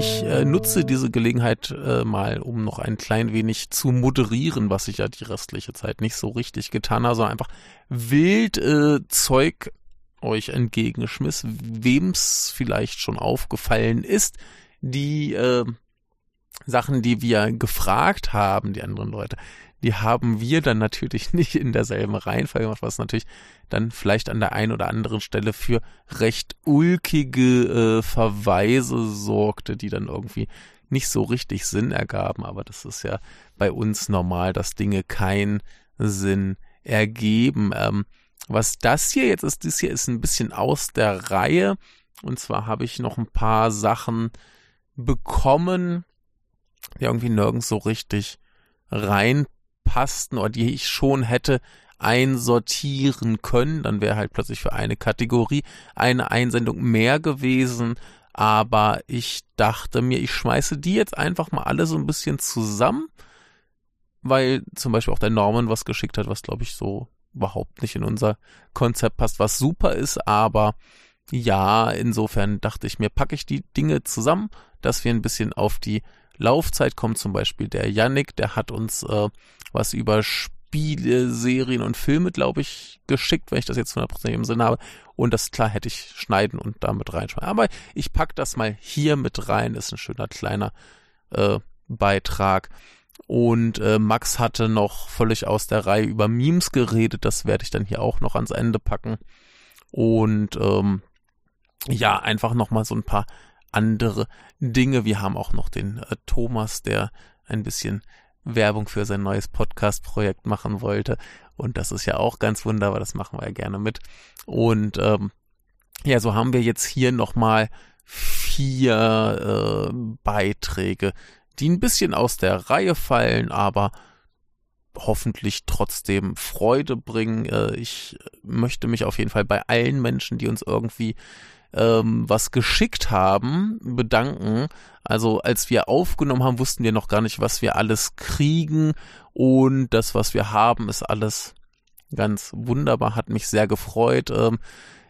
ich äh, nutze diese Gelegenheit äh, mal, um noch ein klein wenig zu moderieren, was ich ja die restliche Zeit nicht so richtig getan habe, sondern einfach wild äh, Zeug euch entgegengeschmiss, wem's vielleicht schon aufgefallen ist, die äh, Sachen, die wir gefragt haben, die anderen Leute, die haben wir dann natürlich nicht in derselben Reihenfolge gemacht, was natürlich dann vielleicht an der einen oder anderen Stelle für recht ulkige äh, Verweise sorgte, die dann irgendwie nicht so richtig Sinn ergaben. Aber das ist ja bei uns normal, dass Dinge keinen Sinn ergeben. Ähm, was das hier jetzt ist, das hier ist ein bisschen aus der Reihe. Und zwar habe ich noch ein paar Sachen bekommen, die irgendwie nirgends so richtig reinpassten oder die ich schon hätte einsortieren können. Dann wäre halt plötzlich für eine Kategorie eine Einsendung mehr gewesen. Aber ich dachte mir, ich schmeiße die jetzt einfach mal alle so ein bisschen zusammen, weil zum Beispiel auch der Norman was geschickt hat, was glaube ich so überhaupt nicht in unser Konzept passt, was super ist, aber ja, insofern dachte ich mir, packe ich die Dinge zusammen, dass wir ein bisschen auf die Laufzeit kommen. Zum Beispiel der Yannick, der hat uns äh, was über Spiele, Serien und Filme, glaube ich, geschickt, wenn ich das jetzt 100% im Sinn habe. Und das klar hätte ich schneiden und damit reinschreiben. Aber ich pack das mal hier mit rein. Ist ein schöner kleiner äh, Beitrag. Und äh, Max hatte noch völlig aus der Reihe über Memes geredet. Das werde ich dann hier auch noch ans Ende packen. Und ähm, ja, einfach nochmal so ein paar andere Dinge. Wir haben auch noch den äh, Thomas, der ein bisschen Werbung für sein neues Podcast-Projekt machen wollte. Und das ist ja auch ganz wunderbar, das machen wir ja gerne mit. Und ähm, ja, so haben wir jetzt hier nochmal vier äh, Beiträge, die ein bisschen aus der Reihe fallen, aber hoffentlich trotzdem Freude bringen. Äh, ich möchte mich auf jeden Fall bei allen Menschen, die uns irgendwie ähm, was geschickt haben, bedanken. Also als wir aufgenommen haben, wussten wir noch gar nicht, was wir alles kriegen und das, was wir haben, ist alles ganz wunderbar, hat mich sehr gefreut. Ähm,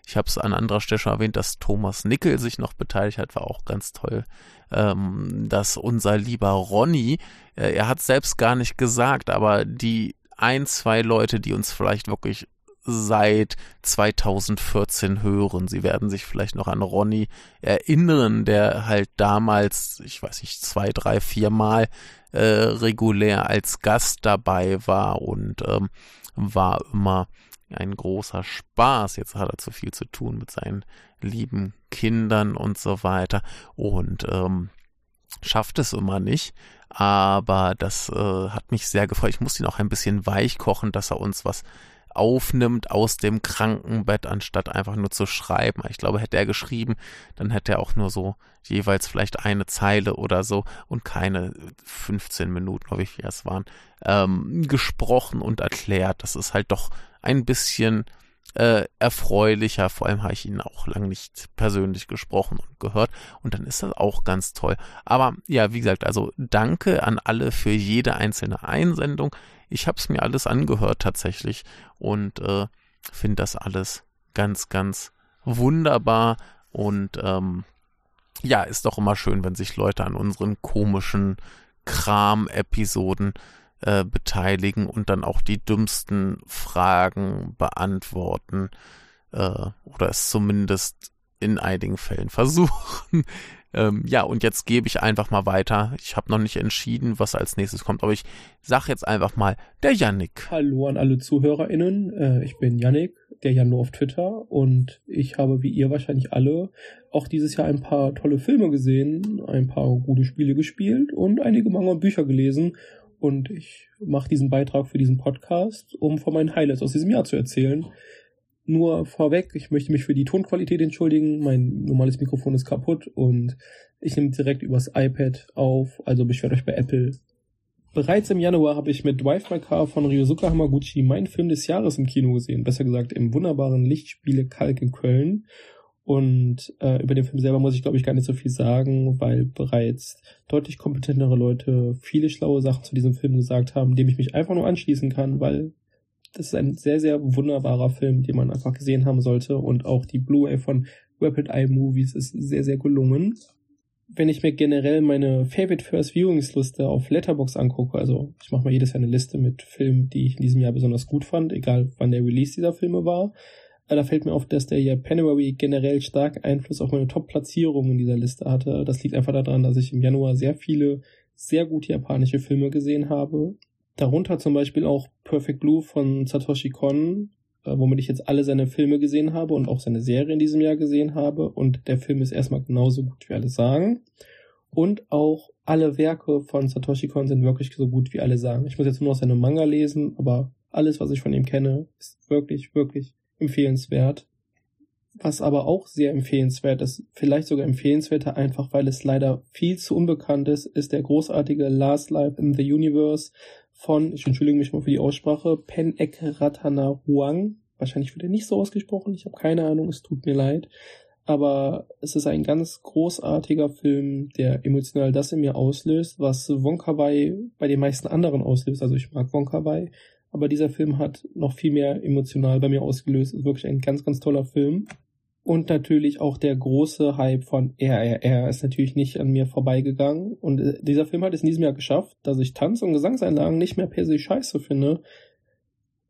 ich habe es an anderer Stelle schon erwähnt, dass Thomas Nickel sich noch beteiligt hat, war auch ganz toll. Ähm, dass unser lieber Ronny, äh, er hat selbst gar nicht gesagt, aber die ein, zwei Leute, die uns vielleicht wirklich seit 2014 hören. Sie werden sich vielleicht noch an Ronny erinnern, der halt damals, ich weiß nicht, zwei, drei, vier Mal äh, regulär als Gast dabei war und ähm, war immer ein großer Spaß. Jetzt hat er zu viel zu tun mit seinen lieben Kindern und so weiter und ähm, schafft es immer nicht. Aber das äh, hat mich sehr gefreut. Ich musste ihn auch ein bisschen weich kochen, dass er uns was aufnimmt aus dem Krankenbett, anstatt einfach nur zu schreiben. Ich glaube, hätte er geschrieben, dann hätte er auch nur so jeweils vielleicht eine Zeile oder so und keine 15 Minuten, wie viel es waren, ähm, gesprochen und erklärt. Das ist halt doch ein bisschen äh, erfreulicher. Vor allem habe ich ihn auch lang nicht persönlich gesprochen und gehört. Und dann ist das auch ganz toll. Aber ja, wie gesagt, also danke an alle für jede einzelne Einsendung. Ich habe es mir alles angehört tatsächlich und äh, finde das alles ganz, ganz wunderbar und ähm, ja, ist doch immer schön, wenn sich Leute an unseren komischen Kram-Episoden äh, beteiligen und dann auch die dümmsten Fragen beantworten äh, oder es zumindest in einigen Fällen versuchen. Ähm, ja, und jetzt gebe ich einfach mal weiter. Ich habe noch nicht entschieden, was als nächstes kommt, aber ich sag jetzt einfach mal der Yannick. Hallo an alle ZuhörerInnen. Äh, ich bin Yannick, der Jan auf Twitter und ich habe wie ihr wahrscheinlich alle auch dieses Jahr ein paar tolle Filme gesehen, ein paar gute Spiele gespielt und einige Manga und Bücher gelesen. Und ich mache diesen Beitrag für diesen Podcast, um von meinen Highlights aus diesem Jahr zu erzählen. Nur vorweg, ich möchte mich für die Tonqualität entschuldigen. Mein normales Mikrofon ist kaputt und ich nehme direkt übers iPad auf, also beschwert euch bei Apple. Bereits im Januar habe ich mit Drive My Car von Ryosuke Hamaguchi meinen Film des Jahres im Kino gesehen. Besser gesagt im wunderbaren Lichtspiele Kalk in Köln. Und äh, über den Film selber muss ich, glaube ich, gar nicht so viel sagen, weil bereits deutlich kompetentere Leute viele schlaue Sachen zu diesem Film gesagt haben, dem ich mich einfach nur anschließen kann, weil das ist ein sehr, sehr wunderbarer Film, den man einfach gesehen haben sollte. Und auch die Blu-ray von Rapid Eye Movies ist sehr, sehr gelungen. wenn ich mir generell meine Favorite First Viewings Liste auf Letterbox angucke, also ich mache mal jedes Jahr eine Liste mit Filmen, die ich in diesem Jahr besonders gut fand, egal wann der Release dieser Filme war. Aber da fällt mir auf, dass der Japanuary generell stark Einfluss auf meine Top-Platzierung in dieser Liste hatte. Das liegt einfach daran, dass ich im Januar sehr viele sehr gute japanische Filme gesehen habe. Darunter zum Beispiel auch Perfect Blue von Satoshi Kon, äh, womit ich jetzt alle seine Filme gesehen habe und auch seine Serie in diesem Jahr gesehen habe. Und der Film ist erstmal genauso gut, wie alle sagen. Und auch alle Werke von Satoshi Kon sind wirklich so gut, wie alle sagen. Ich muss jetzt nur noch seine Manga lesen, aber alles, was ich von ihm kenne, ist wirklich, wirklich empfehlenswert. Was aber auch sehr empfehlenswert ist, vielleicht sogar empfehlenswerter, einfach weil es leider viel zu unbekannt ist, ist der großartige Last Life in the Universe von, ich entschuldige mich mal für die Aussprache, Pen Ek Ratana Huang. Wahrscheinlich wird er nicht so ausgesprochen, ich habe keine Ahnung, es tut mir leid. Aber es ist ein ganz großartiger Film, der emotional das in mir auslöst, was Wonka Wai bei den meisten anderen auslöst. Also ich mag Wonka Wai, aber dieser Film hat noch viel mehr emotional bei mir ausgelöst. Ist wirklich ein ganz, ganz toller Film. Und natürlich auch der große Hype von RRR ist natürlich nicht an mir vorbeigegangen. Und äh, dieser Film hat es in diesem Jahr geschafft, dass ich Tanz- und Gesangseinlagen nicht mehr per se scheiße finde.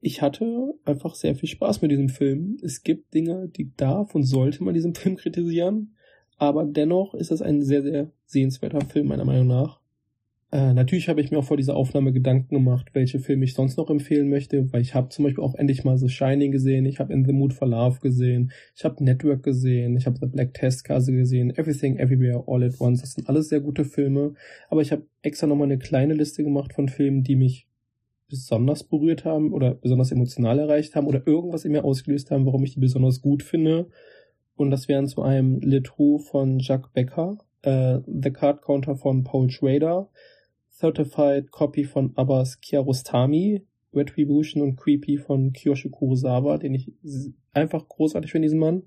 Ich hatte einfach sehr viel Spaß mit diesem Film. Es gibt Dinge, die darf und sollte man diesem Film kritisieren. Aber dennoch ist es ein sehr, sehr sehenswerter Film, meiner Meinung nach. Äh, natürlich habe ich mir auch vor dieser Aufnahme Gedanken gemacht, welche Filme ich sonst noch empfehlen möchte, weil ich habe zum Beispiel auch endlich mal so Shining gesehen, ich habe In the Mood for Love gesehen, ich habe Network gesehen, ich habe The Black Test Case gesehen, Everything Everywhere All at Once, das sind alles sehr gute Filme, aber ich habe extra nochmal eine kleine Liste gemacht von Filmen, die mich besonders berührt haben oder besonders emotional erreicht haben oder irgendwas in mir ausgelöst haben, warum ich die besonders gut finde. Und das wären zu einem Le Trou von Jacques Becker, äh, The Card Counter von Paul Schrader, Certified Copy von Abbas Kiarostami, Retribution und Creepy von Kiyoshi Kurosawa, den ich einfach großartig finde, diesen Mann.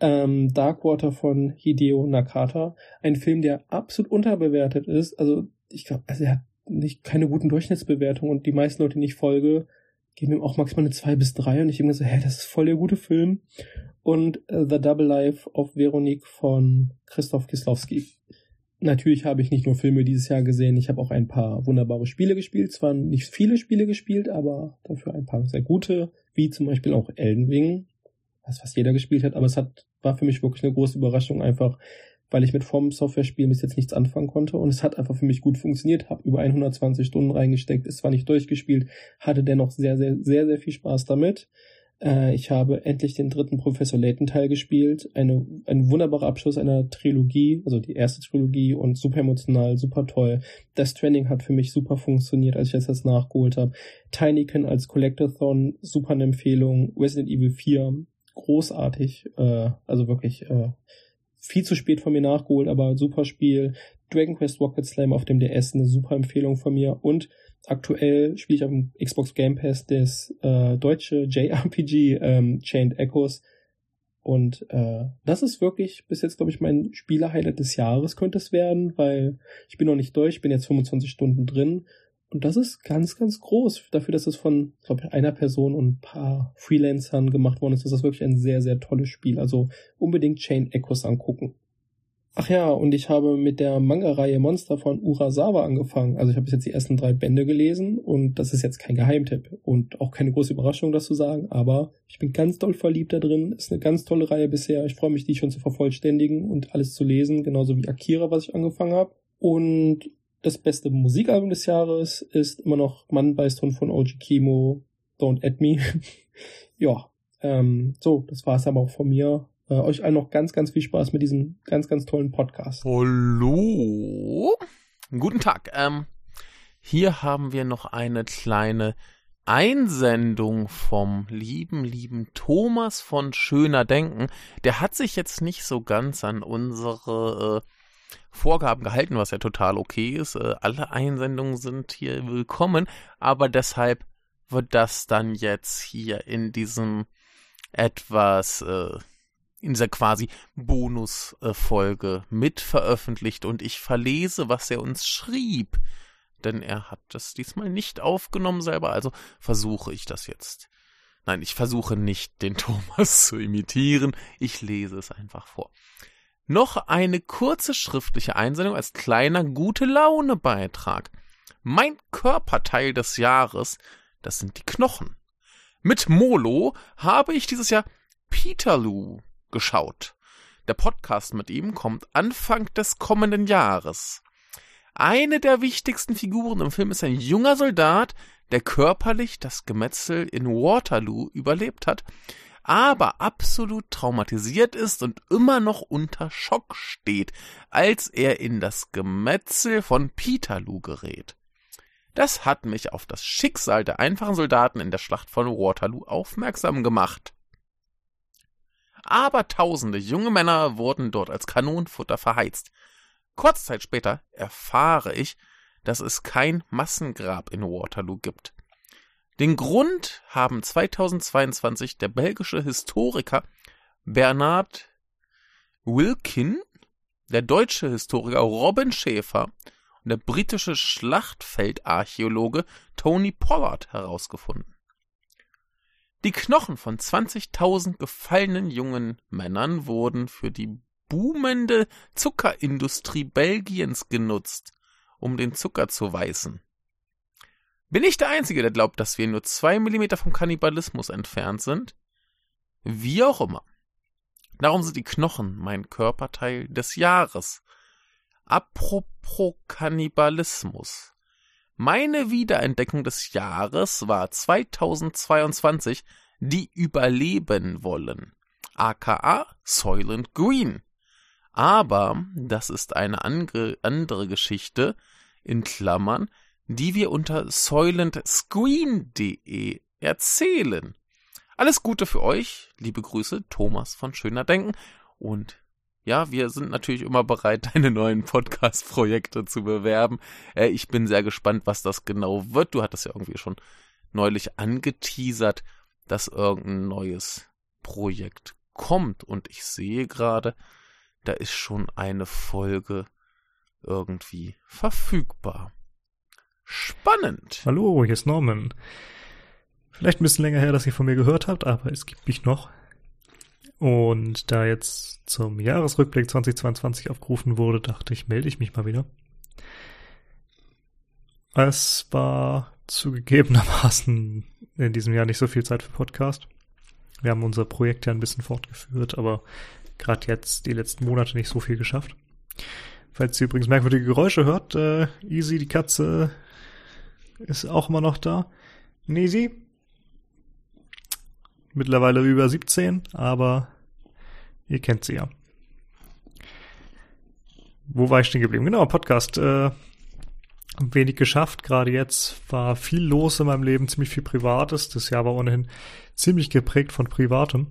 Ähm, Darkwater von Hideo Nakata, ein Film, der absolut unterbewertet ist. Also ich glaube, also er hat nicht keine guten Durchschnittsbewertungen und die meisten Leute, die ich folge, geben ihm auch maximal eine 2 bis 3 und ich denke so, hä, das ist voll der gute Film. Und uh, The Double Life of Veronique von Christoph Kislowski natürlich habe ich nicht nur Filme dieses Jahr gesehen, ich habe auch ein paar wunderbare Spiele gespielt. Zwar nicht viele Spiele gespielt, aber dafür ein paar sehr gute, wie zum Beispiel auch Elden Ring, was fast jeder gespielt hat, aber es hat, war für mich wirklich eine große Überraschung einfach, weil ich mit From Software Spielen bis jetzt nichts anfangen konnte und es hat einfach für mich gut funktioniert, habe über 120 Stunden reingesteckt, ist zwar nicht durchgespielt, hatte dennoch sehr, sehr, sehr, sehr viel Spaß damit. Äh, ich habe endlich den dritten Professor Layton Teil gespielt. Eine, ein wunderbarer Abschluss einer Trilogie, also die erste Trilogie und super emotional, super toll. Das Training hat für mich super funktioniert, als ich jetzt das nachgeholt habe. Tinykin als Collectathon, super eine Empfehlung. Resident Evil 4, großartig, äh, also wirklich äh, viel zu spät von mir nachgeholt, aber super Spiel. Dragon Quest Rocket Slam auf dem DS, eine super Empfehlung von mir. Und aktuell spiele ich auf dem Xbox Game Pass das äh, deutsche JRPG ähm, Chained Echoes. Und äh, das ist wirklich bis jetzt, glaube ich, mein Spieler-Highlight des Jahres könnte es werden, weil ich bin noch nicht durch, bin jetzt 25 Stunden drin. Und das ist ganz, ganz groß. Dafür, dass es von, glaube ich, einer Person und ein paar Freelancern gemacht worden ist, ist das wirklich ein sehr, sehr tolles Spiel. Also unbedingt Chain Echoes angucken. Ach ja, und ich habe mit der Manga-Reihe Monster von Urasawa angefangen. Also ich habe jetzt die ersten drei Bände gelesen und das ist jetzt kein Geheimtipp und auch keine große Überraschung, das zu sagen, aber ich bin ganz doll verliebt da drin. Ist eine ganz tolle Reihe bisher. Ich freue mich, die schon zu vervollständigen und alles zu lesen, genauso wie Akira, was ich angefangen habe. Und das beste Musikalbum des Jahres ist immer noch Mann beißt Hund von OG Kimo, Don't Add Me. ja, ähm, so, das war es aber auch von mir. Äh, euch allen noch ganz, ganz viel Spaß mit diesem ganz, ganz tollen Podcast. Hallo. Guten Tag. Ähm, hier haben wir noch eine kleine Einsendung vom lieben, lieben Thomas von Schöner Denken. Der hat sich jetzt nicht so ganz an unsere äh, Vorgaben gehalten, was ja total okay ist. Äh, alle Einsendungen sind hier willkommen, aber deshalb wird das dann jetzt hier in diesem etwas äh, in dieser quasi Bonusfolge mit veröffentlicht und ich verlese, was er uns schrieb. Denn er hat das diesmal nicht aufgenommen selber, also versuche ich das jetzt. Nein, ich versuche nicht, den Thomas zu imitieren, ich lese es einfach vor. noch eine kurze schriftliche Einsendung als kleiner gute Laune Beitrag. Mein Körperteil des Jahres, das sind die Knochen. Mit Molo habe ich dieses Jahr Peterloo geschaut. Der Podcast mit ihm kommt Anfang des kommenden Jahres. Eine der wichtigsten Figuren im Film ist ein junger Soldat, der körperlich das Gemetzel in Waterloo überlebt hat, aber absolut traumatisiert ist und immer noch unter Schock steht, als er in das Gemetzel von Peterloo gerät. Das hat mich auf das Schicksal der einfachen Soldaten in der Schlacht von Waterloo aufmerksam gemacht. Aber tausende junge Männer wurden dort als Kanonenfutter verheizt. Kurz Zeit später erfahre ich, dass es kein Massengrab in Waterloo gibt. Den Grund haben 2022 der belgische Historiker Bernard Wilkin, der deutsche Historiker Robin Schäfer und der britische Schlachtfeldarchäologe Tony Pollard herausgefunden. Die Knochen von 20.000 gefallenen jungen Männern wurden für die boomende Zuckerindustrie Belgiens genutzt, um den Zucker zu weißen. Bin ich der Einzige, der glaubt, dass wir nur zwei Millimeter vom Kannibalismus entfernt sind? Wie auch immer. Darum sind die Knochen mein Körperteil des Jahres. Apropos Kannibalismus. Meine Wiederentdeckung des Jahres war 2022 die Überleben wollen, aka Soylent Green. Aber das ist eine andere Geschichte, in Klammern, die wir unter soilentscreen.de erzählen. Alles Gute für euch, liebe Grüße, Thomas von Schöner Denken und ja, wir sind natürlich immer bereit, deine neuen Podcast-Projekte zu bewerben. Äh, ich bin sehr gespannt, was das genau wird. Du hattest ja irgendwie schon neulich angeteasert, dass irgendein neues Projekt kommt. Und ich sehe gerade, da ist schon eine Folge irgendwie verfügbar. Spannend. Hallo, hier ist Norman. Vielleicht ein bisschen länger her, dass ihr von mir gehört habt, aber es gibt mich noch. Und da jetzt zum Jahresrückblick 2022 aufgerufen wurde, dachte ich, melde ich mich mal wieder. Es war zugegebenermaßen in diesem Jahr nicht so viel Zeit für Podcast. Wir haben unser Projekt ja ein bisschen fortgeführt, aber gerade jetzt die letzten Monate nicht so viel geschafft. Falls ihr übrigens merkwürdige Geräusche hört, äh, Easy, die Katze, ist auch immer noch da. Easy, mittlerweile über 17, aber ihr kennt sie ja. Wo war ich stehen geblieben? Genau, Podcast. Äh, wenig geschafft, gerade jetzt war viel los in meinem Leben, ziemlich viel Privates. Das Jahr war ohnehin ziemlich geprägt von Privatem.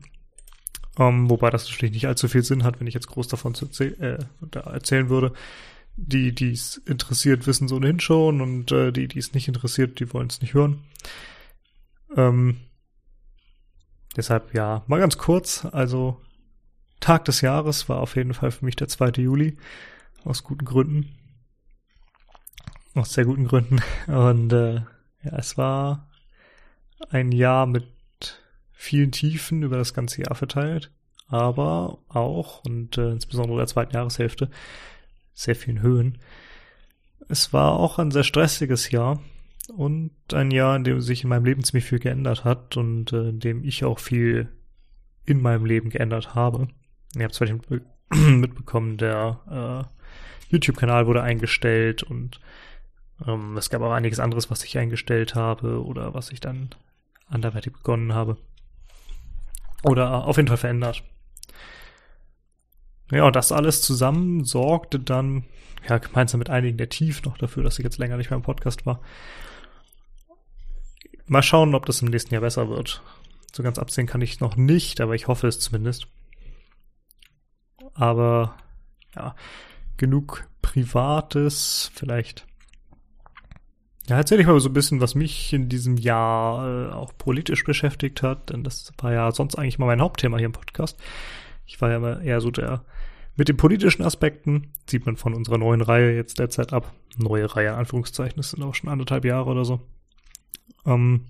Ähm, wobei das natürlich nicht allzu viel Sinn hat, wenn ich jetzt groß davon äh, da erzählen würde. Die, die es interessiert, wissen es ohnehin schon und äh, die, die es nicht interessiert, die wollen es nicht hören. Ähm, Deshalb ja, mal ganz kurz. Also Tag des Jahres war auf jeden Fall für mich der 2. Juli. Aus guten Gründen. Aus sehr guten Gründen. Und äh, ja, es war ein Jahr mit vielen Tiefen über das ganze Jahr verteilt. Aber auch, und äh, insbesondere der zweiten Jahreshälfte, sehr vielen Höhen. Es war auch ein sehr stressiges Jahr und ein Jahr, in dem sich in meinem Leben ziemlich viel geändert hat und äh, in dem ich auch viel in meinem Leben geändert habe. Ihr habt es vielleicht mitbekommen, der äh, YouTube-Kanal wurde eingestellt und ähm, es gab auch einiges anderes, was ich eingestellt habe oder was ich dann anderweitig begonnen habe. Oder auf jeden Fall verändert. Ja, und das alles zusammen sorgte dann, ja, gemeinsam mit einigen der Tief noch dafür, dass ich jetzt länger nicht mehr im Podcast war, Mal schauen, ob das im nächsten Jahr besser wird. So ganz absehen kann ich noch nicht, aber ich hoffe es zumindest. Aber ja, genug Privates vielleicht. Ja, erzähle ich mal so ein bisschen, was mich in diesem Jahr äh, auch politisch beschäftigt hat, denn das war ja sonst eigentlich mal mein Hauptthema hier im Podcast. Ich war ja immer eher so der mit den politischen Aspekten, sieht man von unserer neuen Reihe jetzt derzeit ab. Neue Reihe, in Anführungszeichen, das sind auch schon anderthalb Jahre oder so. Ähm,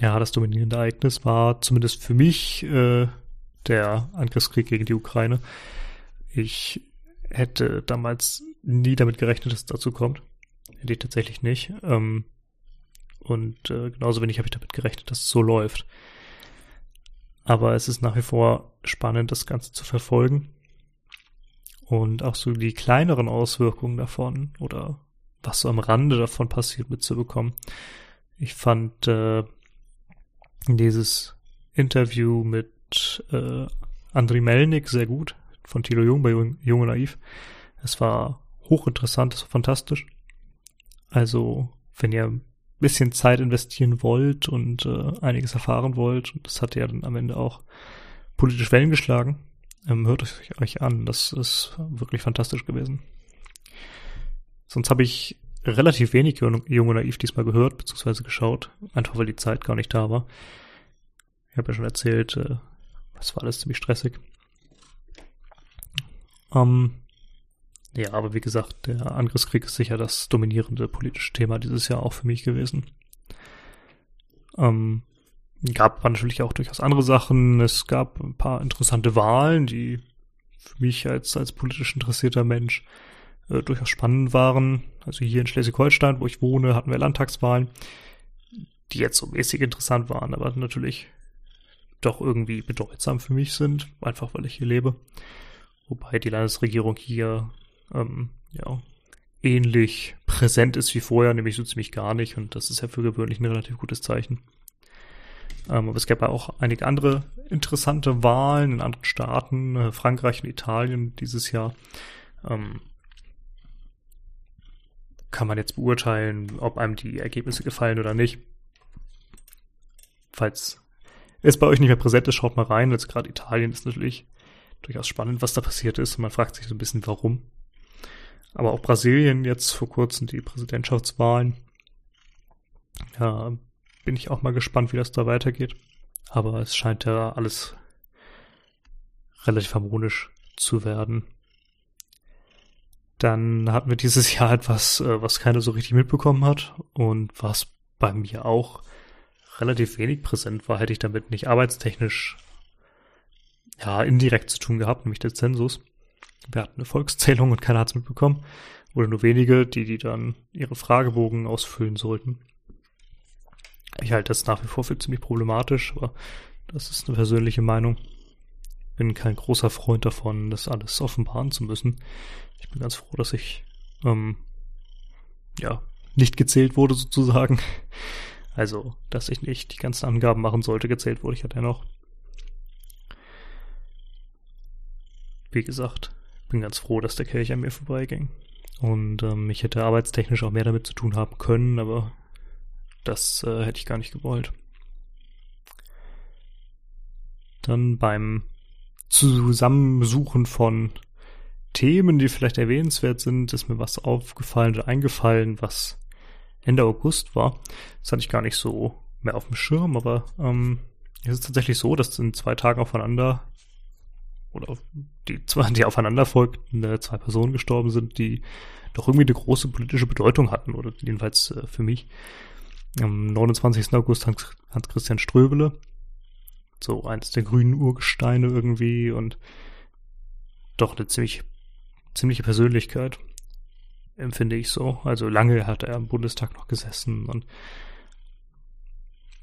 ja, das dominierende Ereignis war zumindest für mich äh, der Angriffskrieg gegen die Ukraine. Ich hätte damals nie damit gerechnet, dass es dazu kommt. Hätte ich tatsächlich nicht. Ähm, und äh, genauso wenig habe ich damit gerechnet, dass es so läuft. Aber es ist nach wie vor spannend, das Ganze zu verfolgen. Und auch so die kleineren Auswirkungen davon oder was so am Rande davon passiert mitzubekommen. Ich fand äh, dieses Interview mit äh, Andriy Melnik sehr gut von Thilo Jung bei Jung, Jung und Naiv. Es war hochinteressant, es war fantastisch. Also, wenn ihr ein bisschen Zeit investieren wollt und äh, einiges erfahren wollt, und das hat ja dann am Ende auch politisch Wellen geschlagen, ähm, hört es euch an. Das ist wirklich fantastisch gewesen. Sonst habe ich relativ wenig Jung und Naiv diesmal gehört, beziehungsweise geschaut, einfach weil die Zeit gar nicht da war. Ich habe ja schon erzählt, äh, es war alles ziemlich stressig. Ähm, ja, aber wie gesagt, der Angriffskrieg ist sicher das dominierende politische Thema dieses Jahr auch für mich gewesen. Ähm, gab natürlich auch durchaus andere Sachen. Es gab ein paar interessante Wahlen, die für mich als, als politisch interessierter Mensch äh, durchaus spannend waren. Also hier in Schleswig-Holstein, wo ich wohne, hatten wir Landtagswahlen, die jetzt so mäßig interessant waren, aber natürlich doch irgendwie bedeutsam für mich sind, einfach weil ich hier lebe. Wobei die Landesregierung hier ähm, ja ähnlich präsent ist wie vorher, nämlich so ziemlich gar nicht. Und das ist ja für gewöhnlich ein relativ gutes Zeichen. Ähm, aber es gab ja auch einige andere interessante Wahlen in anderen Staaten, äh, Frankreich und Italien dieses Jahr. Ähm, kann man jetzt beurteilen, ob einem die Ergebnisse gefallen oder nicht. Falls es bei euch nicht mehr präsent ist, schaut mal rein. Jetzt gerade Italien ist natürlich durchaus spannend, was da passiert ist. Und man fragt sich so ein bisschen, warum. Aber auch Brasilien jetzt vor kurzem die Präsidentschaftswahlen. Ja, bin ich auch mal gespannt, wie das da weitergeht. Aber es scheint ja alles relativ harmonisch zu werden. Dann hatten wir dieses Jahr etwas, äh, was keiner so richtig mitbekommen hat und was bei mir auch relativ wenig präsent war, hätte ich damit nicht arbeitstechnisch ja indirekt zu tun gehabt, nämlich der Zensus. Wir hatten eine Volkszählung und keiner hat es mitbekommen. Oder nur wenige, die, die dann ihre Fragebogen ausfüllen sollten. Ich halte das nach wie vor für ziemlich problematisch, aber das ist eine persönliche Meinung. Bin kein großer Freund davon, das alles offenbaren zu müssen. Ich bin ganz froh, dass ich ähm, ja nicht gezählt wurde sozusagen. Also, dass ich nicht die ganzen Angaben machen sollte, gezählt wurde ich ja dennoch. Wie gesagt, bin ganz froh, dass der Kelch an mir vorbeiging. Und ähm, ich hätte arbeitstechnisch auch mehr damit zu tun haben können, aber das äh, hätte ich gar nicht gewollt. Dann beim Zusammensuchen von Themen, die vielleicht erwähnenswert sind, ist mir was aufgefallen oder eingefallen, was Ende August war. Das hatte ich gar nicht so mehr auf dem Schirm, aber ähm, es ist tatsächlich so, dass in zwei Tagen aufeinander oder die zwei, die aufeinander folgten, äh, zwei Personen gestorben sind, die doch irgendwie eine große politische Bedeutung hatten, oder jedenfalls äh, für mich. Am 29. August Hans, Hans Christian Ströbele, so eines der grünen Urgesteine irgendwie und doch eine ziemlich, ziemliche Persönlichkeit, empfinde ich so. Also lange hat er im Bundestag noch gesessen und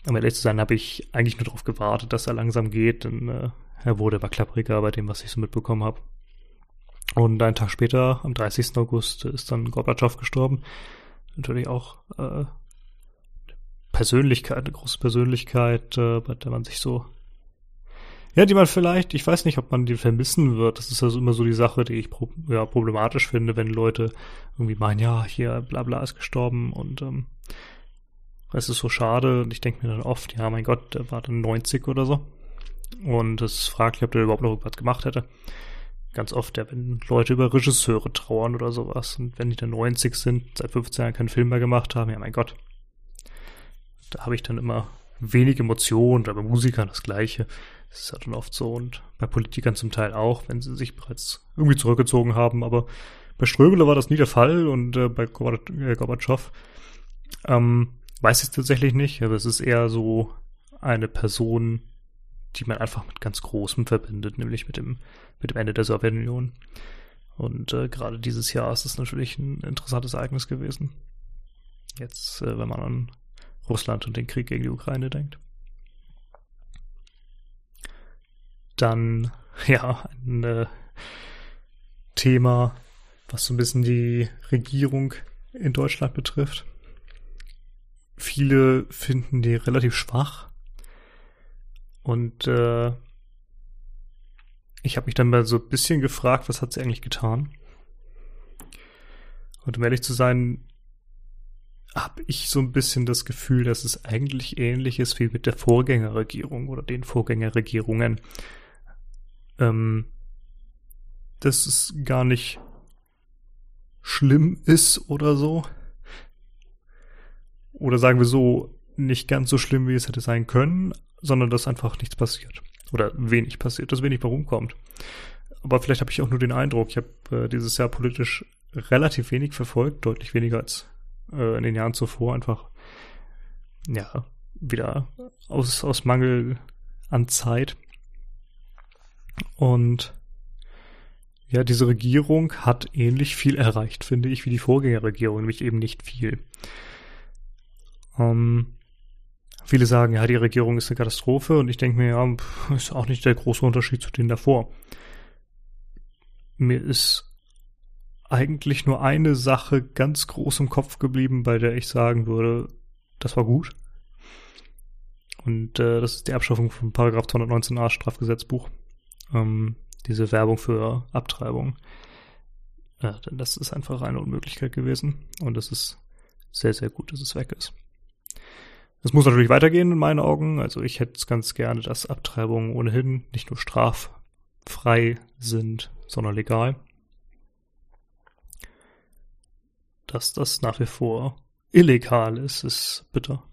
um ehrlich zu sein, habe ich eigentlich nur darauf gewartet, dass er langsam geht, denn äh, er wurde aber klappriger bei dem, was ich so mitbekommen habe. Und einen Tag später, am 30. August, ist dann Gorbatschow gestorben. Natürlich auch äh, Persönlichkeit, eine große Persönlichkeit, äh, bei der man sich so ja, die man vielleicht, ich weiß nicht, ob man die vermissen wird. Das ist also immer so die Sache, die ich pro, ja, problematisch finde, wenn Leute irgendwie meinen, ja, hier bla bla ist gestorben und ähm, es ist so schade. Und ich denke mir dann oft, ja, mein Gott, der war dann 90 oder so. Und es ist fraglich, ob der überhaupt noch irgendwas gemacht hätte. Ganz oft, ja, wenn Leute über Regisseure trauern oder sowas und wenn die dann 90 sind, seit 15 Jahren keinen Film mehr gemacht haben, ja mein Gott. Da habe ich dann immer wenig Emotionen, oder bei Musikern das Gleiche. Das ist ja dann oft so und bei Politikern zum Teil auch, wenn sie sich bereits irgendwie zurückgezogen haben. Aber bei Ströbele war das nie der Fall und äh, bei äh, Gorbatschow ähm, weiß ich tatsächlich nicht. Aber es ist eher so eine Person, die man einfach mit ganz Großem verbindet, nämlich mit dem, mit dem Ende der Sowjetunion. Und äh, gerade dieses Jahr ist es natürlich ein interessantes Ereignis gewesen. Jetzt, äh, wenn man an Russland und den Krieg gegen die Ukraine denkt. Dann, ja, ein äh, Thema, was so ein bisschen die Regierung in Deutschland betrifft. Viele finden die relativ schwach. Und äh, ich habe mich dann mal so ein bisschen gefragt, was hat sie eigentlich getan? Und um ehrlich zu sein, habe ich so ein bisschen das Gefühl, dass es eigentlich ähnlich ist wie mit der Vorgängerregierung oder den Vorgängerregierungen. Ähm, dass es gar nicht schlimm ist oder so. Oder sagen wir so, nicht ganz so schlimm, wie es hätte sein können, sondern dass einfach nichts passiert. Oder wenig passiert, dass wenig warum kommt. Aber vielleicht habe ich auch nur den Eindruck, ich habe äh, dieses Jahr politisch relativ wenig verfolgt, deutlich weniger als äh, in den Jahren zuvor, einfach ja, wieder aus, aus Mangel an Zeit. Und ja, diese Regierung hat ähnlich viel erreicht, finde ich, wie die Vorgängerregierung, nämlich eben nicht viel. Ähm, viele sagen, ja, die Regierung ist eine Katastrophe und ich denke mir, ja, ist auch nicht der große Unterschied zu denen davor. Mir ist eigentlich nur eine Sache ganz groß im Kopf geblieben, bei der ich sagen würde, das war gut. Und äh, das ist die Abschaffung von Paragraph 219a Strafgesetzbuch. Ähm, diese Werbung für Abtreibung. Ja, denn das ist einfach eine Unmöglichkeit gewesen. Und es ist sehr, sehr gut, dass es weg ist. Es muss natürlich weitergehen in meinen Augen. Also ich hätte es ganz gerne, dass Abtreibungen ohnehin nicht nur straffrei sind, sondern legal. Dass das nach wie vor illegal ist, ist bitter.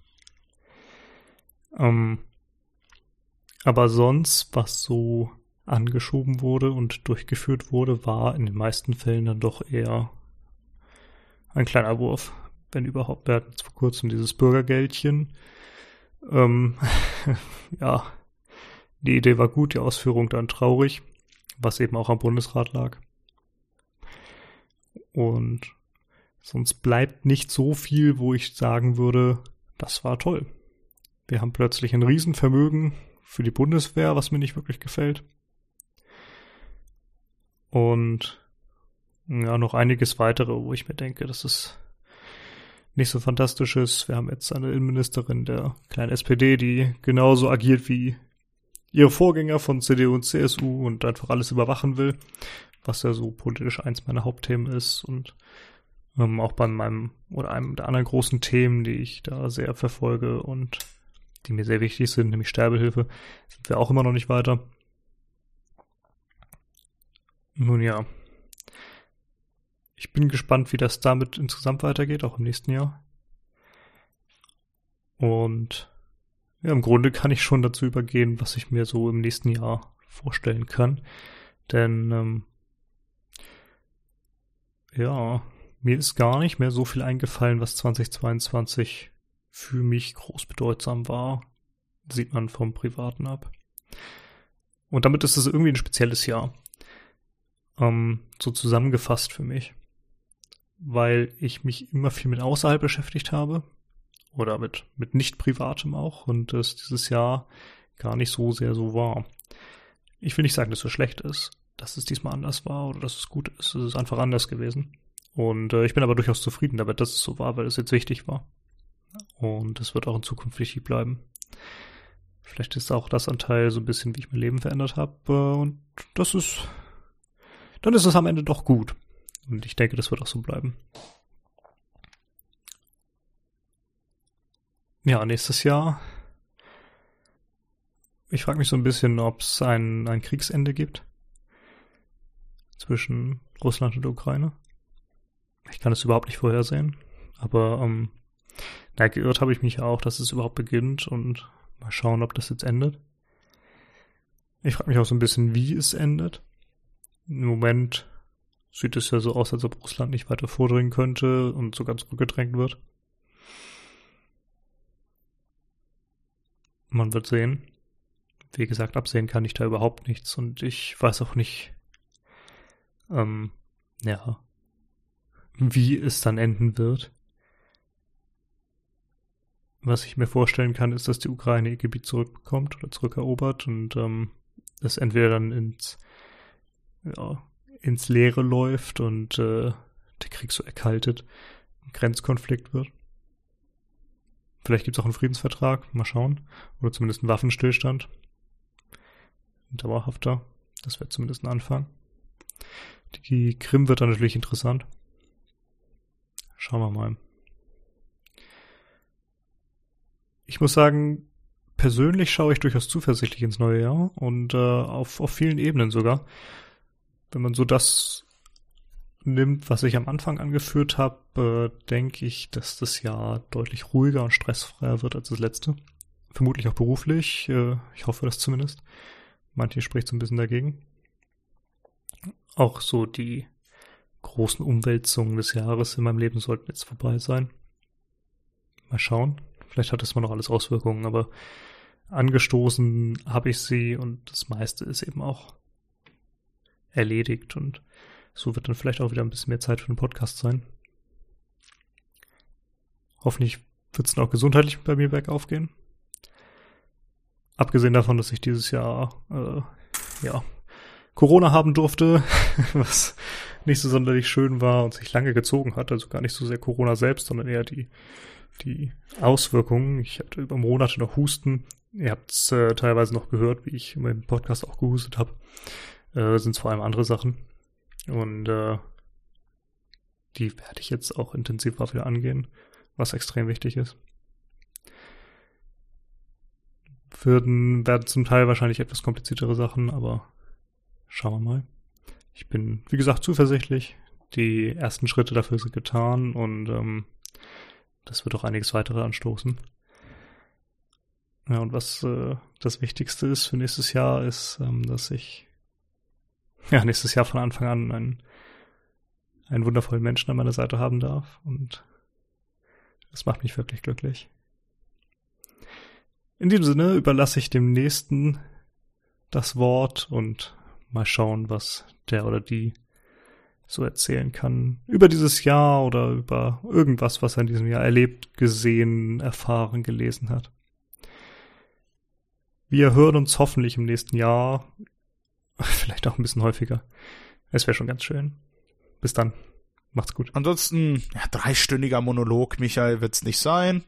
Ähm, aber sonst, was so angeschoben wurde und durchgeführt wurde, war in den meisten Fällen dann doch eher ein kleiner Wurf, wenn überhaupt. Wir hatten vor kurzem dieses Bürgergeldchen. Ähm, ja, die Idee war gut, die Ausführung dann traurig, was eben auch am Bundesrat lag. Und sonst bleibt nicht so viel, wo ich sagen würde, das war toll. Wir haben plötzlich ein Riesenvermögen für die Bundeswehr, was mir nicht wirklich gefällt. Und ja, noch einiges weitere, wo ich mir denke, dass es nicht so fantastisch ist. Wir haben jetzt eine Innenministerin der kleinen SPD, die genauso agiert wie ihre Vorgänger von CDU und CSU und einfach alles überwachen will, was ja so politisch eins meiner Hauptthemen ist und ähm, auch bei meinem oder einem der anderen großen Themen, die ich da sehr verfolge und die mir sehr wichtig sind, nämlich Sterbehilfe, sind wir auch immer noch nicht weiter. Nun ja. Ich bin gespannt, wie das damit insgesamt weitergeht, auch im nächsten Jahr. Und ja, im Grunde kann ich schon dazu übergehen, was ich mir so im nächsten Jahr vorstellen kann. Denn ähm, ja, mir ist gar nicht mehr so viel eingefallen, was 2022 für mich groß bedeutsam war. Sieht man vom Privaten ab. Und damit ist es irgendwie ein spezielles Jahr ähm, so zusammengefasst für mich, weil ich mich immer viel mit außerhalb beschäftigt habe oder mit, mit nicht privatem auch und es dieses Jahr gar nicht so sehr so war. Ich will nicht sagen, dass es schlecht ist, dass es diesmal anders war oder dass es gut ist. Es ist einfach anders gewesen. Und äh, ich bin aber durchaus zufrieden damit, dass es so war, weil es jetzt wichtig war. Und es wird auch in Zukunft wichtig bleiben. Vielleicht ist auch das ein Teil so ein bisschen, wie ich mein Leben verändert habe. Äh, und das ist dann ist es am Ende doch gut. Und ich denke, das wird auch so bleiben. Ja, nächstes Jahr. Ich frage mich so ein bisschen, ob es ein, ein Kriegsende gibt zwischen Russland und Ukraine. Ich kann es überhaupt nicht vorhersehen. Aber ähm, na, geirrt habe ich mich auch, dass es überhaupt beginnt und mal schauen, ob das jetzt endet. Ich frage mich auch so ein bisschen, wie es endet. Im Moment sieht es ja so aus, als ob Russland nicht weiter vordringen könnte und sogar zurückgedrängt wird. Man wird sehen, wie gesagt, absehen kann ich da überhaupt nichts und ich weiß auch nicht, ähm, ja, wie es dann enden wird. Was ich mir vorstellen kann, ist, dass die Ukraine ihr Gebiet zurückbekommt oder zurückerobert und ähm, das entweder dann ins, ja, ins Leere läuft und äh, der Krieg so erkaltet, ein Grenzkonflikt wird. Vielleicht gibt es auch einen Friedensvertrag, mal schauen. Oder zumindest einen Waffenstillstand. Dauerhafter. Das wäre zumindest ein Anfang. Die Krim wird dann natürlich interessant. Schauen wir mal. Ich muss sagen, persönlich schaue ich durchaus zuversichtlich ins neue Jahr und äh, auf, auf vielen Ebenen sogar. Wenn man so das nimmt, was ich am Anfang angeführt habe, äh, denke ich, dass das Jahr deutlich ruhiger und stressfreier wird als das letzte. Vermutlich auch beruflich. Äh, ich hoffe das zumindest. Manche spricht so ein bisschen dagegen. Auch so die großen Umwälzungen des Jahres in meinem Leben sollten jetzt vorbei sein. Mal schauen. Vielleicht hat das mal noch alles Auswirkungen, aber angestoßen habe ich sie und das meiste ist eben auch erledigt und so wird dann vielleicht auch wieder ein bisschen mehr Zeit für den Podcast sein. Hoffentlich wird es dann auch gesundheitlich bei mir bergauf gehen. Abgesehen davon, dass ich dieses Jahr äh, ja Corona haben durfte, was nicht so sonderlich schön war und sich lange gezogen hat. Also gar nicht so sehr Corona selbst, sondern eher die, die Auswirkungen. Ich hatte über Monate noch Husten. Ihr habt es äh, teilweise noch gehört, wie ich meinem Podcast auch gehustet habe. Äh, sind vor allem andere Sachen. Und äh, die werde ich jetzt auch intensiver wieder angehen, was extrem wichtig ist. Würden, werden zum Teil wahrscheinlich etwas kompliziertere Sachen, aber schauen wir mal. Ich bin, wie gesagt, zuversichtlich. Die ersten Schritte dafür sind getan und ähm, das wird auch einiges weitere anstoßen. Ja, und was äh, das Wichtigste ist für nächstes Jahr, ist, ähm, dass ich ja, nächstes Jahr von Anfang an einen, einen wundervollen Menschen an meiner Seite haben darf. Und das macht mich wirklich glücklich. In diesem Sinne überlasse ich dem Nächsten das Wort und mal schauen, was der oder die so erzählen kann über dieses Jahr oder über irgendwas, was er in diesem Jahr erlebt, gesehen, erfahren, gelesen hat. Wir hören uns hoffentlich im nächsten Jahr Vielleicht auch ein bisschen häufiger. Es wäre schon ganz schön. Bis dann. Macht's gut. Ansonsten, ja, dreistündiger Monolog, Michael, wird's nicht sein.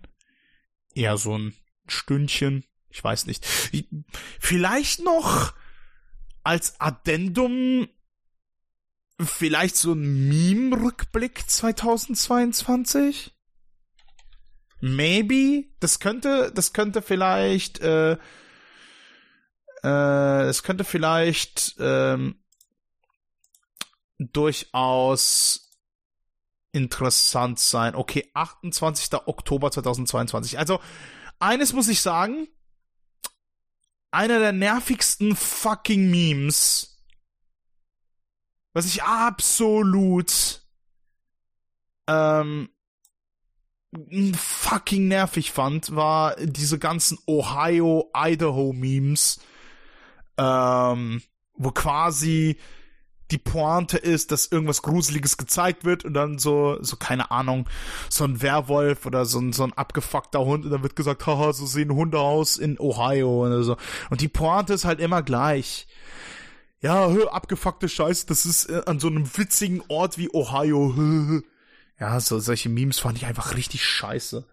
Eher so ein Stündchen. Ich weiß nicht. Vielleicht noch als Addendum vielleicht so ein Meme-Rückblick 2022? Maybe. Das könnte, das könnte vielleicht äh, äh, es könnte vielleicht ähm, durchaus interessant sein. Okay, 28. Oktober 2022. Also, eines muss ich sagen. Einer der nervigsten fucking Memes, was ich absolut ähm, fucking nervig fand, war diese ganzen Ohio-Idaho-Memes ähm, wo quasi die Pointe ist, dass irgendwas Gruseliges gezeigt wird und dann so, so keine Ahnung, so ein Werwolf oder so ein, so ein abgefuckter Hund und dann wird gesagt, haha, so sehen Hunde aus in Ohio oder so. Und die Pointe ist halt immer gleich. Ja, abgefuckte Scheiße, das ist äh, an so einem witzigen Ort wie Ohio. Ja, so solche Memes fand ich einfach richtig scheiße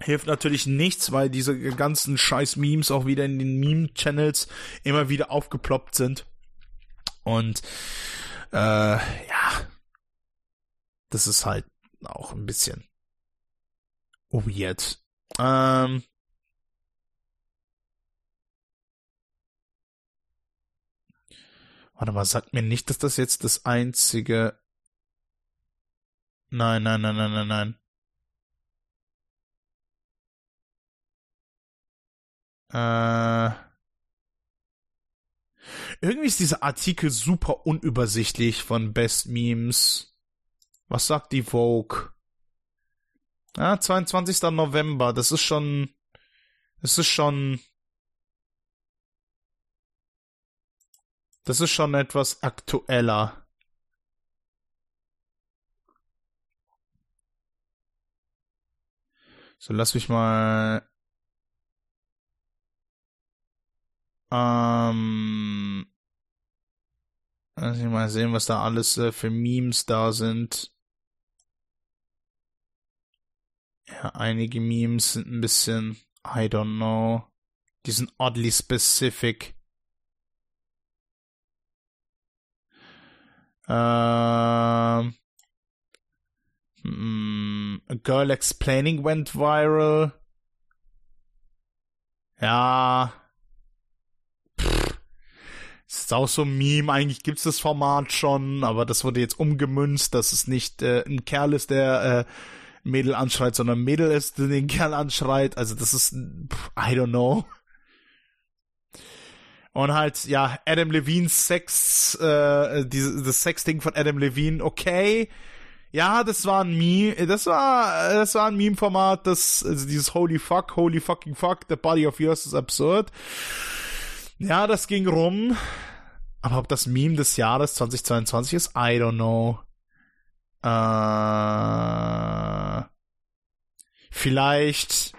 hilft natürlich nichts, weil diese ganzen scheiß Memes auch wieder in den Meme-Channels immer wieder aufgeploppt sind. Und äh, ja, das ist halt auch ein bisschen weird. Ähm, Warte mal, sagt mir nicht, dass das jetzt das einzige. Nein, nein, nein, nein, nein, nein. Äh, irgendwie ist dieser Artikel super unübersichtlich von Best Memes. Was sagt die Vogue? Ja, 22. November, das ist schon Es ist schon. Das ist schon etwas aktueller. So, lass mich mal. Ähm. Lass mich mal sehen, was da alles äh, für Memes da sind. Ja, einige Memes sind ein bisschen, I don't know. Die sind oddly specific. Ähm. Mm, a girl explaining went viral. Ja. Pff. Ist auch so ein Meme. Eigentlich gibt's das Format schon, aber das wurde jetzt umgemünzt, dass es nicht äh, ein Kerl ist, der äh, Mädel anschreit, sondern Mädel ist, der den Kerl anschreit. Also das ist, pff, I don't know. Und halt, ja, Adam Levines Sex, äh, diese, das Sex-Ding von Adam Levine, okay. Ja, das war ein Meme, das war, das war ein Meme-Format, das, also dieses Holy Fuck, Holy Fucking Fuck, the body of yours is absurd. Ja, das ging rum. Aber ob das Meme des Jahres 2022 ist, I don't know. Äh, vielleicht,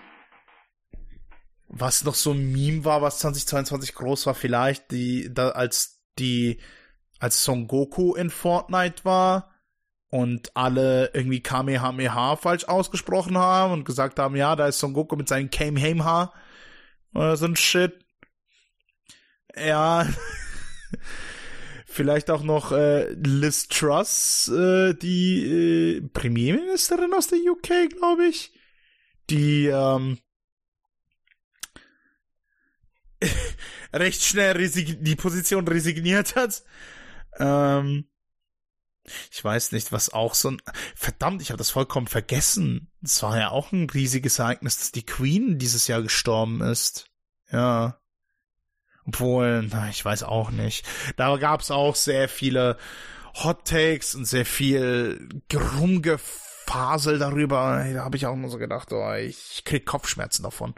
was noch so ein Meme war, was 2022 groß war, vielleicht die, da, als die, als Son Goku in Fortnite war und alle irgendwie Kamehameha falsch ausgesprochen haben und gesagt haben, ja, da ist Son Goku mit seinem Kamehameha oder so ein Shit. Ja. Vielleicht auch noch äh, Liz Truss, äh, die äh, Premierministerin aus der UK, glaube ich, die ähm, recht schnell die Position resigniert hat. Ähm, ich weiß nicht, was auch so ein. Verdammt, ich habe das vollkommen vergessen. Es war ja auch ein riesiges Ereignis, dass die Queen dieses Jahr gestorben ist. Ja. Obwohl, na, ich weiß auch nicht. Da gab es auch sehr viele Hot Takes und sehr viel Rumgefasel darüber. Da habe ich auch nur so gedacht, oh, ich krieg Kopfschmerzen davon.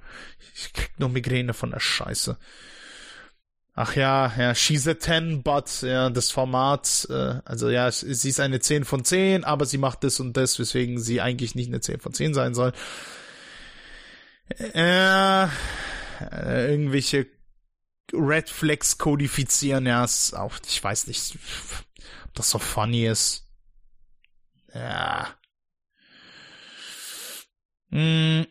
Ich krieg nur Migräne von der Scheiße. Ach ja, ja, she's a 10, but, ja, das Format, äh, also ja, sie ist eine 10 von 10, aber sie macht das und das, weswegen sie eigentlich nicht eine 10 von 10 sein soll. Äh, äh irgendwelche Red Flags kodifizieren, ja, ist auch, ich weiß nicht, ob das so funny ist. Ja. Hm.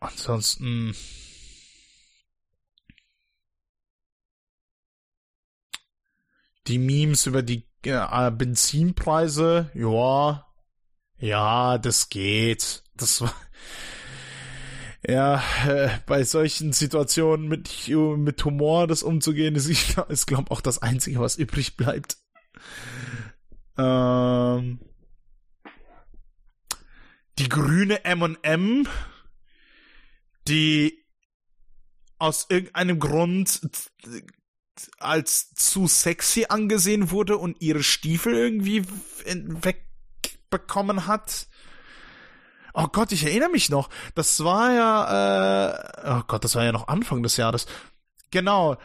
Ansonsten. Die Memes über die äh, Benzinpreise, ja, ja, das geht. Das war, ja, äh, bei solchen Situationen mit, mit Humor das umzugehen, ist, ich, glaube auch das Einzige, was übrig bleibt. Ähm, die grüne M&M, die aus irgendeinem Grund als zu sexy angesehen wurde und ihre Stiefel irgendwie wegbekommen hat. Oh Gott, ich erinnere mich noch. Das war ja, äh, oh Gott, das war ja noch Anfang des Jahres. Genau.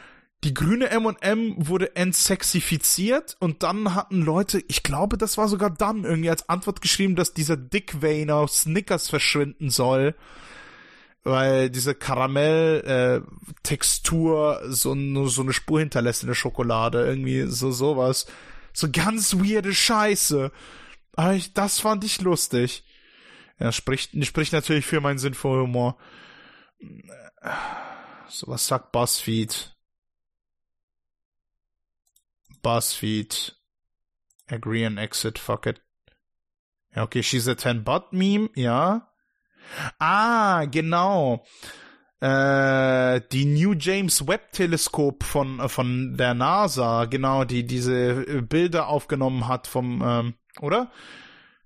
Die grüne M&M wurde entsexifiziert und dann hatten Leute, ich glaube, das war sogar dann irgendwie als Antwort geschrieben, dass dieser Dick auf Snickers verschwinden soll, weil diese Karamell-Textur äh, so, so eine Spur hinterlässt in der Schokolade, irgendwie so sowas. So ganz weirde Scheiße. Aber ich, das fand ich lustig. Ja, spricht, spricht natürlich für meinen Sinn für Humor. So, was sagt Buzzfeed? Buzzfeed. Agree and exit, fuck it. Ja, okay, she's a 10 But Meme, ja. Ah, genau. Äh, die New James Webb Teleskop von, von der NASA, genau, die diese Bilder aufgenommen hat vom, ähm, oder?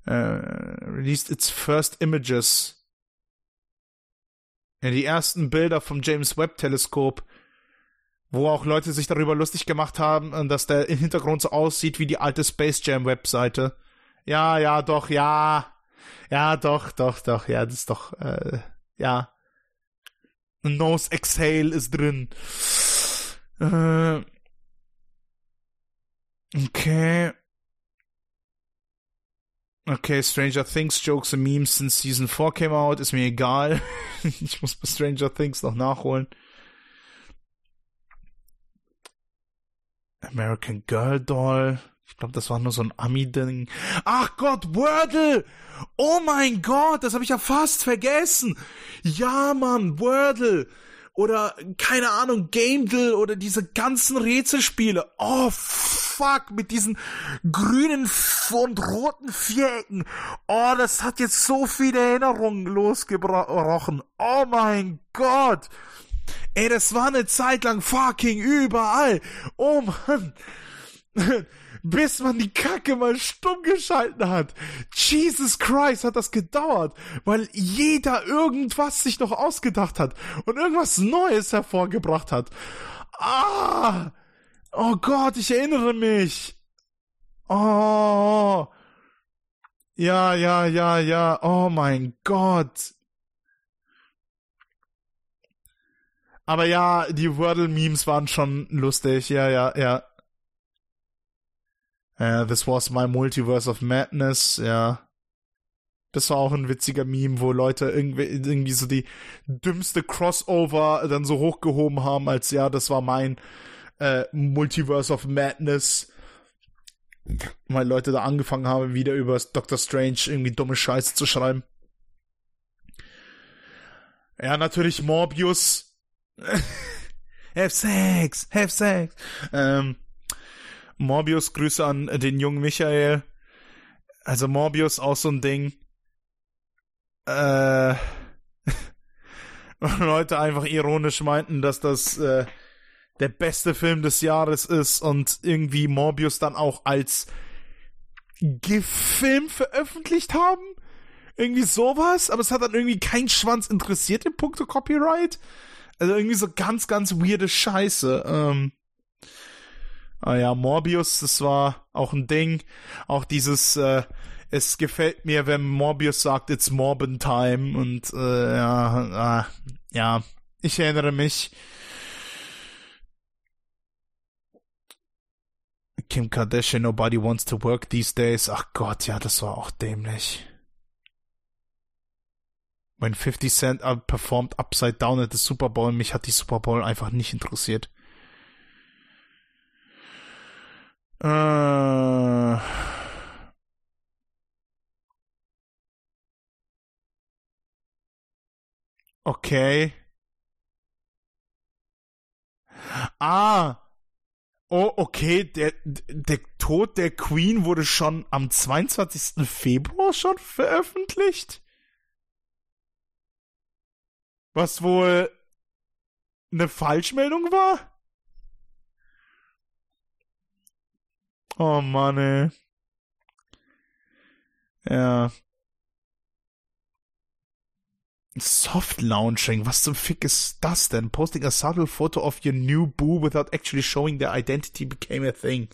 Äh, released its first images. Ja, die ersten Bilder vom James Webb Teleskop, wo auch Leute sich darüber lustig gemacht haben, äh, dass der im Hintergrund so aussieht wie die alte Space Jam Webseite. Ja, ja, doch, ja. Ja, doch, doch, doch. Ja, das ist doch, äh, ja. Nose Exhale ist drin. Äh, okay. Okay, Stranger Things Jokes and Memes since Season 4 came out, ist mir egal. ich muss bei Stranger Things noch nachholen. American Girl Doll. Ich glaube, das war nur so ein Ami-Ding. Ach Gott, Wordle! Oh mein Gott, das habe ich ja fast vergessen. Ja, Mann, Wordle. Oder, keine Ahnung, Gamedle oder diese ganzen Rätselspiele. Oh, fuck, mit diesen grünen und roten Vierecken. Oh, das hat jetzt so viele Erinnerungen losgebrochen. Oh mein Gott. Ey, das war eine Zeit lang fucking überall. Oh Mann. Bis man die Kacke mal stumm geschalten hat. Jesus Christ hat das gedauert, weil jeder irgendwas sich noch ausgedacht hat und irgendwas Neues hervorgebracht hat. Ah! Oh Gott, ich erinnere mich. Oh. Ja, ja, ja, ja. Oh mein Gott. Aber ja, die Wordle-Memes waren schon lustig. Ja, ja, ja. Uh, this was my multiverse of madness. Ja. Das war auch ein witziger Meme, wo Leute irgendwie, irgendwie so die dümmste Crossover dann so hochgehoben haben, als ja, das war mein äh, Multiverse of Madness. Weil Leute da angefangen haben, wieder über Doctor Strange irgendwie dumme Scheiße zu schreiben. Ja, natürlich Morbius have sex, have sex. Ähm, Morbius, Grüße an den jungen Michael. Also Morbius auch so ein Ding. Äh, Leute einfach ironisch meinten, dass das äh, der beste Film des Jahres ist und irgendwie Morbius dann auch als GIF-Film veröffentlicht haben. Irgendwie sowas, aber es hat dann irgendwie kein Schwanz interessiert in puncto Copyright. Also irgendwie so ganz, ganz weirde Scheiße. Ähm, ah ja, Morbius, das war auch ein Ding. Auch dieses, äh, es gefällt mir, wenn Morbius sagt, it's Morbin Time und äh, ja, äh, ja, ich erinnere mich. Kim Kardashian, nobody wants to work these days. Ach Gott, ja, das war auch dämlich. When 50 Cent performed Upside Down at the Super Bowl, mich hat die Super Bowl einfach nicht interessiert. Äh. Okay. Ah. Oh, okay, der, der Tod der Queen wurde schon am 22. Februar schon veröffentlicht? Was wohl eine Falschmeldung war? Oh Mann, ey. Ja. Soft Launching, was zum Fick ist das denn? Posting a subtle photo of your new boo without actually showing their identity became a thing.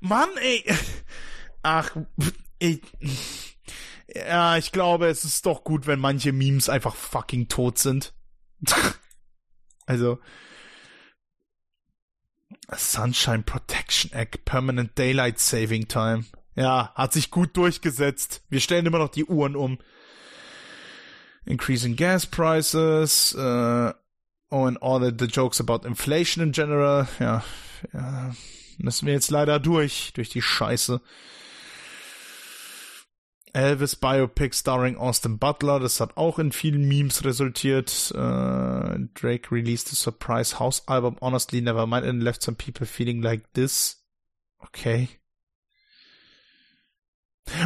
Mann, ey. Ach, ey. Ja, ich glaube, es ist doch gut, wenn manche Memes einfach fucking tot sind. also. Sunshine Protection Act, Permanent Daylight Saving Time. Ja, hat sich gut durchgesetzt. Wir stellen immer noch die Uhren um. Increasing gas prices, uh, oh, and all the, the jokes about inflation in general. Ja, ja, müssen wir jetzt leider durch, durch die Scheiße. Elvis Biopic starring Austin Butler, das hat auch in vielen Memes resultiert. Uh, Drake released a surprise house album, honestly never mind, and left some people feeling like this. Okay.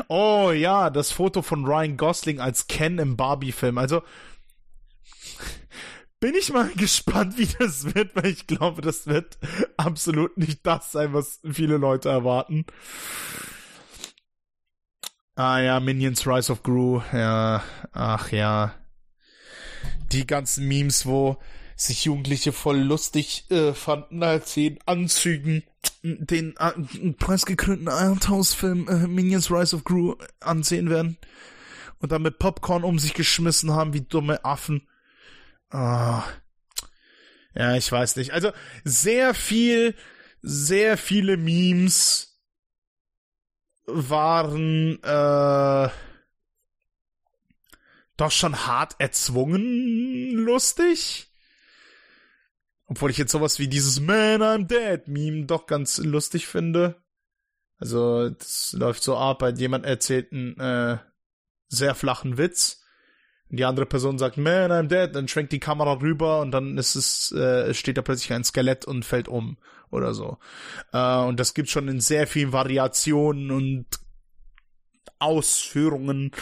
Oh ja, das Foto von Ryan Gosling als Ken im Barbie-Film. Also bin ich mal gespannt, wie das wird, weil ich glaube, das wird absolut nicht das sein, was viele Leute erwarten. Ah ja, Minions Rise of Gru, ja, ach ja. Die ganzen Memes, wo sich Jugendliche voll lustig äh, fanden, als sie in Anzügen den äh, preisgekrönten Arthouse-Film äh, Minions Rise of Gru ansehen werden und dann mit Popcorn um sich geschmissen haben wie dumme Affen. Ah. Ja, ich weiß nicht. Also sehr viel, sehr viele Memes waren äh, doch schon hart erzwungen lustig. Obwohl ich jetzt sowas wie dieses Man, I'm Dead Meme doch ganz lustig finde. Also, das läuft so ab, jemand erzählt einen äh, sehr flachen Witz. Und die andere Person sagt, Man, I'm dead. Dann schwenkt die Kamera rüber und dann ist es, äh, steht da plötzlich ein Skelett und fällt um oder so. Äh, und das gibt schon in sehr vielen Variationen und Ausführungen.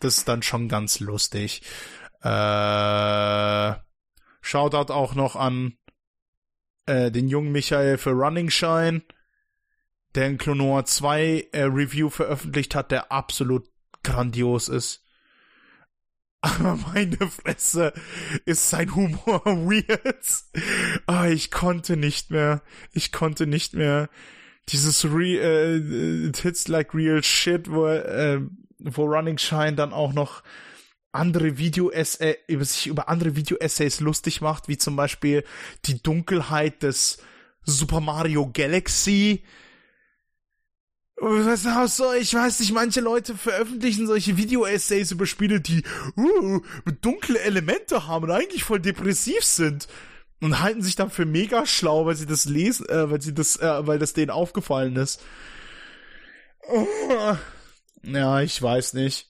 Das ist dann schon ganz lustig. Äh, Shoutout auch noch an äh, den jungen Michael für Running Shine, der in Clonoa 2 äh, Review veröffentlicht hat, der absolut grandios ist. Aber meine Fresse ist sein Humor weird. Ah, ich konnte nicht mehr. Ich konnte nicht mehr. Dieses Re äh, Hits like real shit, wo, äh, wo Running Shine dann auch noch andere Video-Essays, über sich über andere Video-Essays lustig macht, wie zum Beispiel die Dunkelheit des Super Mario Galaxy. So, ich weiß nicht, manche Leute veröffentlichen solche Video-Essays über Spiele, die uh, dunkle Elemente haben und eigentlich voll depressiv sind und halten sich dann für mega schlau, weil sie das lesen, äh, weil sie das, äh, weil das denen aufgefallen ist. Ja, ich weiß nicht.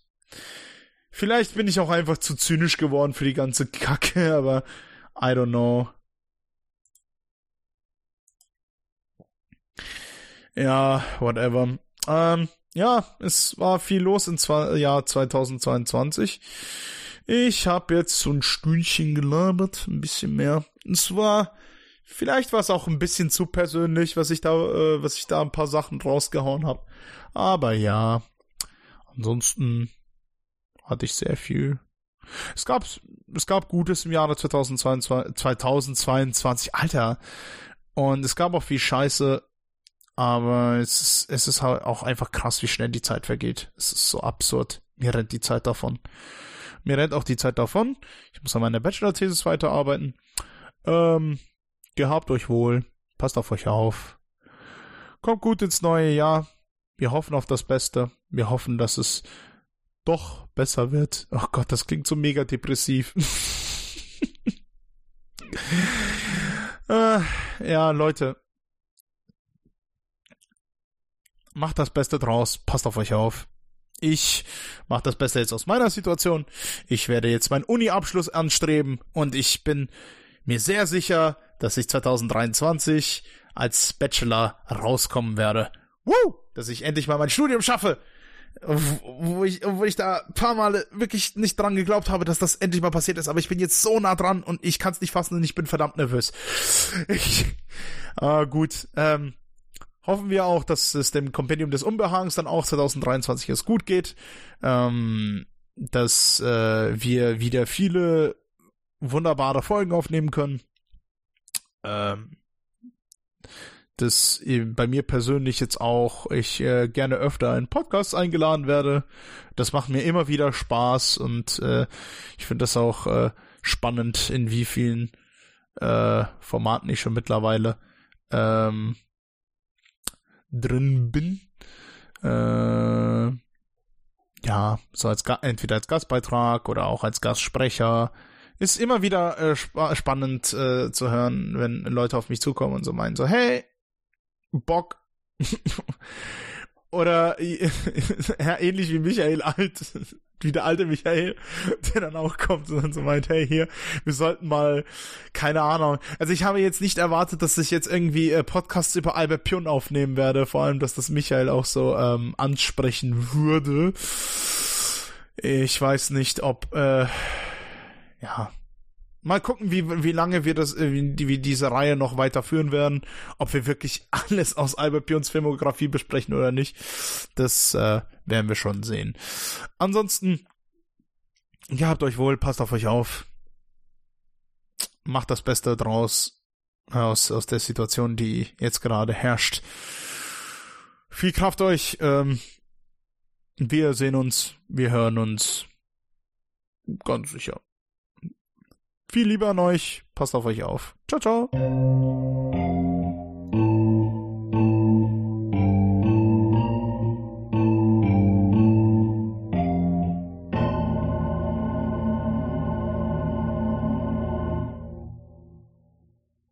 Vielleicht bin ich auch einfach zu zynisch geworden für die ganze Kacke, aber I don't know. Ja, whatever. Ähm, ja, es war viel los im Jahr 2022. Ich habe jetzt so ein Stündchen gelabert, ein bisschen mehr. Es war, vielleicht war es auch ein bisschen zu persönlich, was ich da, äh, was ich da ein paar Sachen rausgehauen habe. Aber ja, ansonsten hatte ich sehr viel. Es gab, es gab Gutes im Jahre 2022, 2022, Alter. Und es gab auch viel Scheiße, aber es ist, es ist halt auch einfach krass, wie schnell die Zeit vergeht. Es ist so absurd. Mir rennt die Zeit davon. Mir rennt auch die Zeit davon. Ich muss an meiner Bachelor-Thesis weiterarbeiten. Ähm, gehabt euch wohl. Passt auf euch auf. Kommt gut ins neue Jahr. Wir hoffen auf das Beste. Wir hoffen, dass es doch besser wird. Oh Gott, das klingt so mega depressiv. äh, ja, Leute. Macht das Beste draus. Passt auf euch auf. Ich mache das Beste jetzt aus meiner Situation. Ich werde jetzt meinen Uni-Abschluss anstreben und ich bin mir sehr sicher, dass ich 2023 als Bachelor rauskommen werde. Woo! Dass ich endlich mal mein Studium schaffe wo ich, wo ich da ein paar Mal wirklich nicht dran geglaubt habe, dass das endlich mal passiert ist, aber ich bin jetzt so nah dran und ich kann es nicht fassen und ich bin verdammt nervös. Ich, äh, gut, ähm, hoffen wir auch, dass es dem Kompendium des Unbehagens dann auch 2023 es gut geht, ähm, dass äh, wir wieder viele wunderbare Folgen aufnehmen können. Ähm, dass bei mir persönlich jetzt auch ich äh, gerne öfter in Podcasts eingeladen werde. Das macht mir immer wieder Spaß und äh, ich finde das auch äh, spannend, in wie vielen äh, Formaten ich schon mittlerweile ähm, drin bin. Äh, ja, so als entweder als Gastbeitrag oder auch als Gastsprecher. Ist immer wieder äh, sp spannend äh, zu hören, wenn Leute auf mich zukommen und so meinen so, hey, Bock. Oder ja, ähnlich wie Michael alt, wie der alte Michael, der dann auch kommt und dann so meint, hey hier, wir sollten mal, keine Ahnung. Also ich habe jetzt nicht erwartet, dass ich jetzt irgendwie äh, Podcasts über Albert Pion aufnehmen werde, vor allem, dass das Michael auch so ähm, ansprechen würde. Ich weiß nicht, ob äh, ja, Mal gucken, wie, wie lange wir das, äh, wie, wie diese Reihe noch weiterführen werden, ob wir wirklich alles aus Albert Pions Filmografie besprechen oder nicht. Das äh, werden wir schon sehen. Ansonsten, ihr habt euch wohl, passt auf euch auf. Macht das Beste draus aus, aus der Situation, die jetzt gerade herrscht. Viel Kraft euch. Ähm, wir sehen uns, wir hören uns. Ganz sicher. Viel Liebe an euch. Passt auf euch auf. Ciao, ciao.